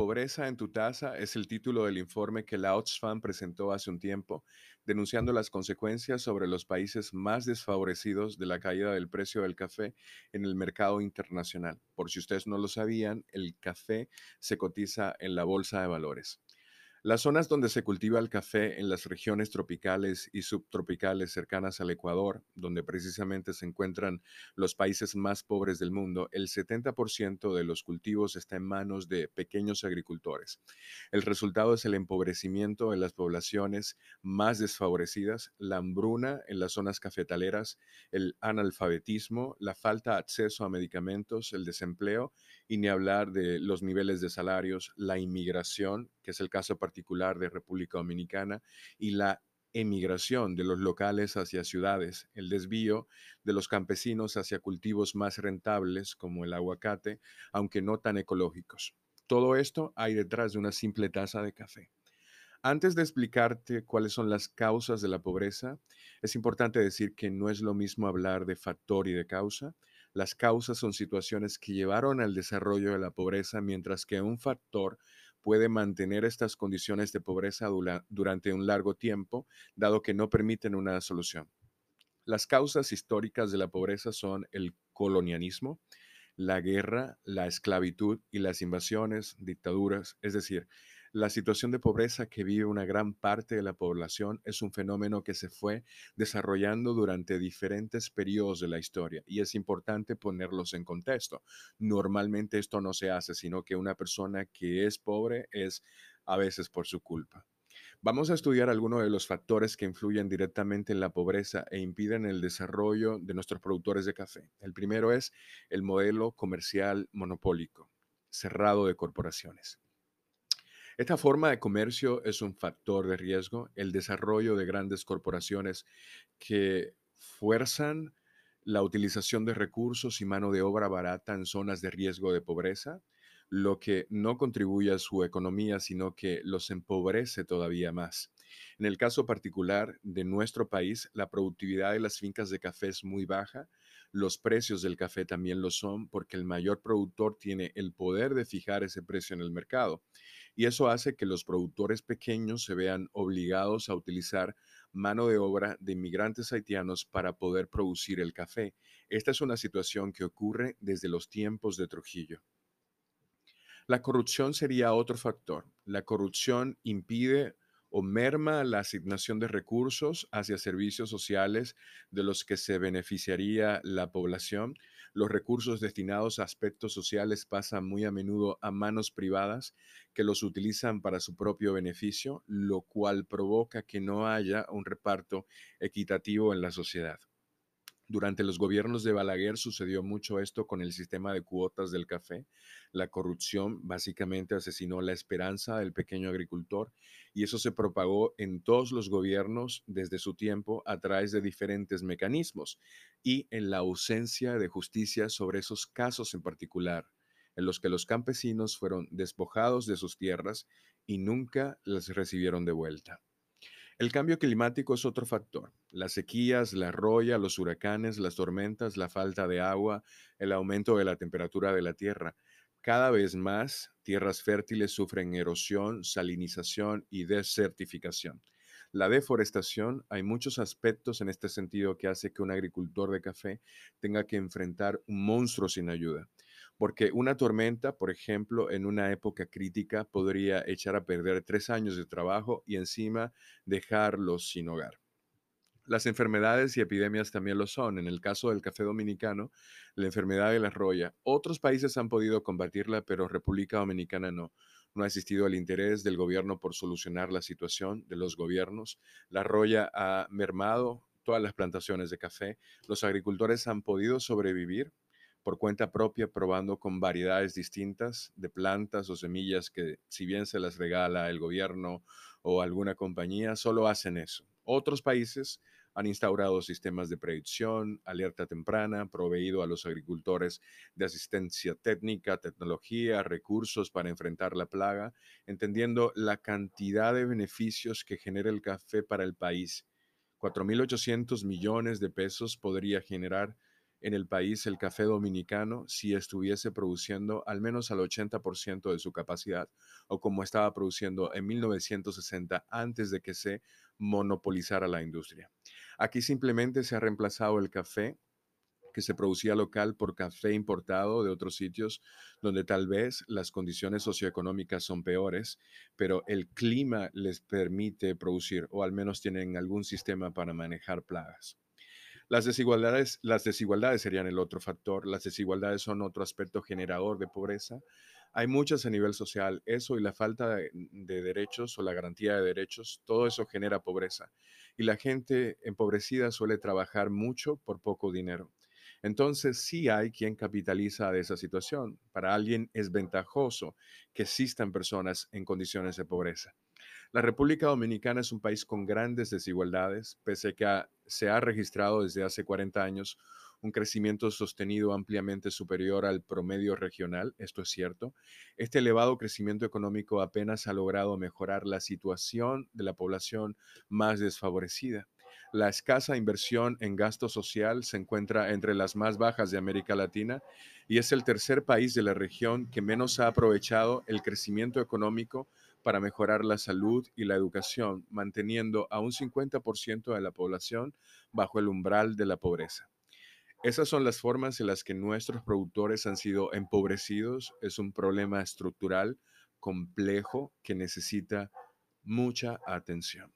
Pobreza en tu taza es el título del informe que la Oxfam presentó hace un tiempo, denunciando las consecuencias sobre los países más desfavorecidos de la caída del precio del café en el mercado internacional. Por si ustedes no lo sabían, el café se cotiza en la bolsa de valores. Las zonas donde se cultiva el café en las regiones tropicales y subtropicales cercanas al Ecuador, donde precisamente se encuentran los países más pobres del mundo, el 70% de los cultivos está en manos de pequeños agricultores. El resultado es el empobrecimiento de las poblaciones más desfavorecidas, la hambruna en las zonas cafetaleras, el analfabetismo, la falta de acceso a medicamentos, el desempleo y ni hablar de los niveles de salarios, la inmigración, que es el caso particular de República Dominicana, y la emigración de los locales hacia ciudades, el desvío de los campesinos hacia cultivos más rentables como el aguacate, aunque no tan ecológicos. Todo esto hay detrás de una simple taza de café. Antes de explicarte cuáles son las causas de la pobreza, es importante decir que no es lo mismo hablar de factor y de causa. Las causas son situaciones que llevaron al desarrollo de la pobreza, mientras que un factor puede mantener estas condiciones de pobreza durante un largo tiempo, dado que no permiten una solución. Las causas históricas de la pobreza son el colonialismo, la guerra, la esclavitud y las invasiones, dictaduras, es decir, la situación de pobreza que vive una gran parte de la población es un fenómeno que se fue desarrollando durante diferentes periodos de la historia y es importante ponerlos en contexto. Normalmente esto no se hace, sino que una persona que es pobre es a veces por su culpa. Vamos a estudiar algunos de los factores que influyen directamente en la pobreza e impiden el desarrollo de nuestros productores de café. El primero es el modelo comercial monopólico, cerrado de corporaciones. Esta forma de comercio es un factor de riesgo, el desarrollo de grandes corporaciones que fuerzan la utilización de recursos y mano de obra barata en zonas de riesgo de pobreza, lo que no contribuye a su economía, sino que los empobrece todavía más. En el caso particular de nuestro país, la productividad de las fincas de café es muy baja, los precios del café también lo son porque el mayor productor tiene el poder de fijar ese precio en el mercado y eso hace que los productores pequeños se vean obligados a utilizar mano de obra de inmigrantes haitianos para poder producir el café. Esta es una situación que ocurre desde los tiempos de Trujillo. La corrupción sería otro factor. La corrupción impide o merma la asignación de recursos hacia servicios sociales de los que se beneficiaría la población. Los recursos destinados a aspectos sociales pasan muy a menudo a manos privadas que los utilizan para su propio beneficio, lo cual provoca que no haya un reparto equitativo en la sociedad. Durante los gobiernos de Balaguer sucedió mucho esto con el sistema de cuotas del café. La corrupción básicamente asesinó la esperanza del pequeño agricultor y eso se propagó en todos los gobiernos desde su tiempo a través de diferentes mecanismos y en la ausencia de justicia sobre esos casos en particular en los que los campesinos fueron despojados de sus tierras y nunca las recibieron de vuelta. El cambio climático es otro factor. Las sequías, la roya, los huracanes, las tormentas, la falta de agua, el aumento de la temperatura de la tierra. Cada vez más tierras fértiles sufren erosión, salinización y desertificación. La deforestación, hay muchos aspectos en este sentido que hace que un agricultor de café tenga que enfrentar un monstruo sin ayuda porque una tormenta, por ejemplo, en una época crítica podría echar a perder tres años de trabajo y encima dejarlos sin hogar. Las enfermedades y epidemias también lo son. En el caso del café dominicano, la enfermedad de la roya. Otros países han podido combatirla, pero República Dominicana no. No ha existido el interés del gobierno por solucionar la situación de los gobiernos. La roya ha mermado todas las plantaciones de café. Los agricultores han podido sobrevivir, por cuenta propia probando con variedades distintas de plantas o semillas que si bien se las regala el gobierno o alguna compañía, solo hacen eso. Otros países han instaurado sistemas de predicción, alerta temprana, proveído a los agricultores de asistencia técnica, tecnología, recursos para enfrentar la plaga, entendiendo la cantidad de beneficios que genera el café para el país. 4.800 millones de pesos podría generar en el país el café dominicano si estuviese produciendo al menos al 80% de su capacidad o como estaba produciendo en 1960 antes de que se monopolizara la industria. Aquí simplemente se ha reemplazado el café que se producía local por café importado de otros sitios donde tal vez las condiciones socioeconómicas son peores, pero el clima les permite producir o al menos tienen algún sistema para manejar plagas. Las desigualdades, las desigualdades serían el otro factor. Las desigualdades son otro aspecto generador de pobreza. Hay muchas a nivel social. Eso y la falta de, de derechos o la garantía de derechos, todo eso genera pobreza. Y la gente empobrecida suele trabajar mucho por poco dinero. Entonces sí hay quien capitaliza de esa situación. Para alguien es ventajoso que existan personas en condiciones de pobreza. La República Dominicana es un país con grandes desigualdades, pese a que se ha registrado desde hace 40 años un crecimiento sostenido ampliamente superior al promedio regional, esto es cierto. Este elevado crecimiento económico apenas ha logrado mejorar la situación de la población más desfavorecida. La escasa inversión en gasto social se encuentra entre las más bajas de América Latina y es el tercer país de la región que menos ha aprovechado el crecimiento económico para mejorar la salud y la educación, manteniendo a un 50% de la población bajo el umbral de la pobreza. Esas son las formas en las que nuestros productores han sido empobrecidos. Es un problema estructural complejo que necesita mucha atención.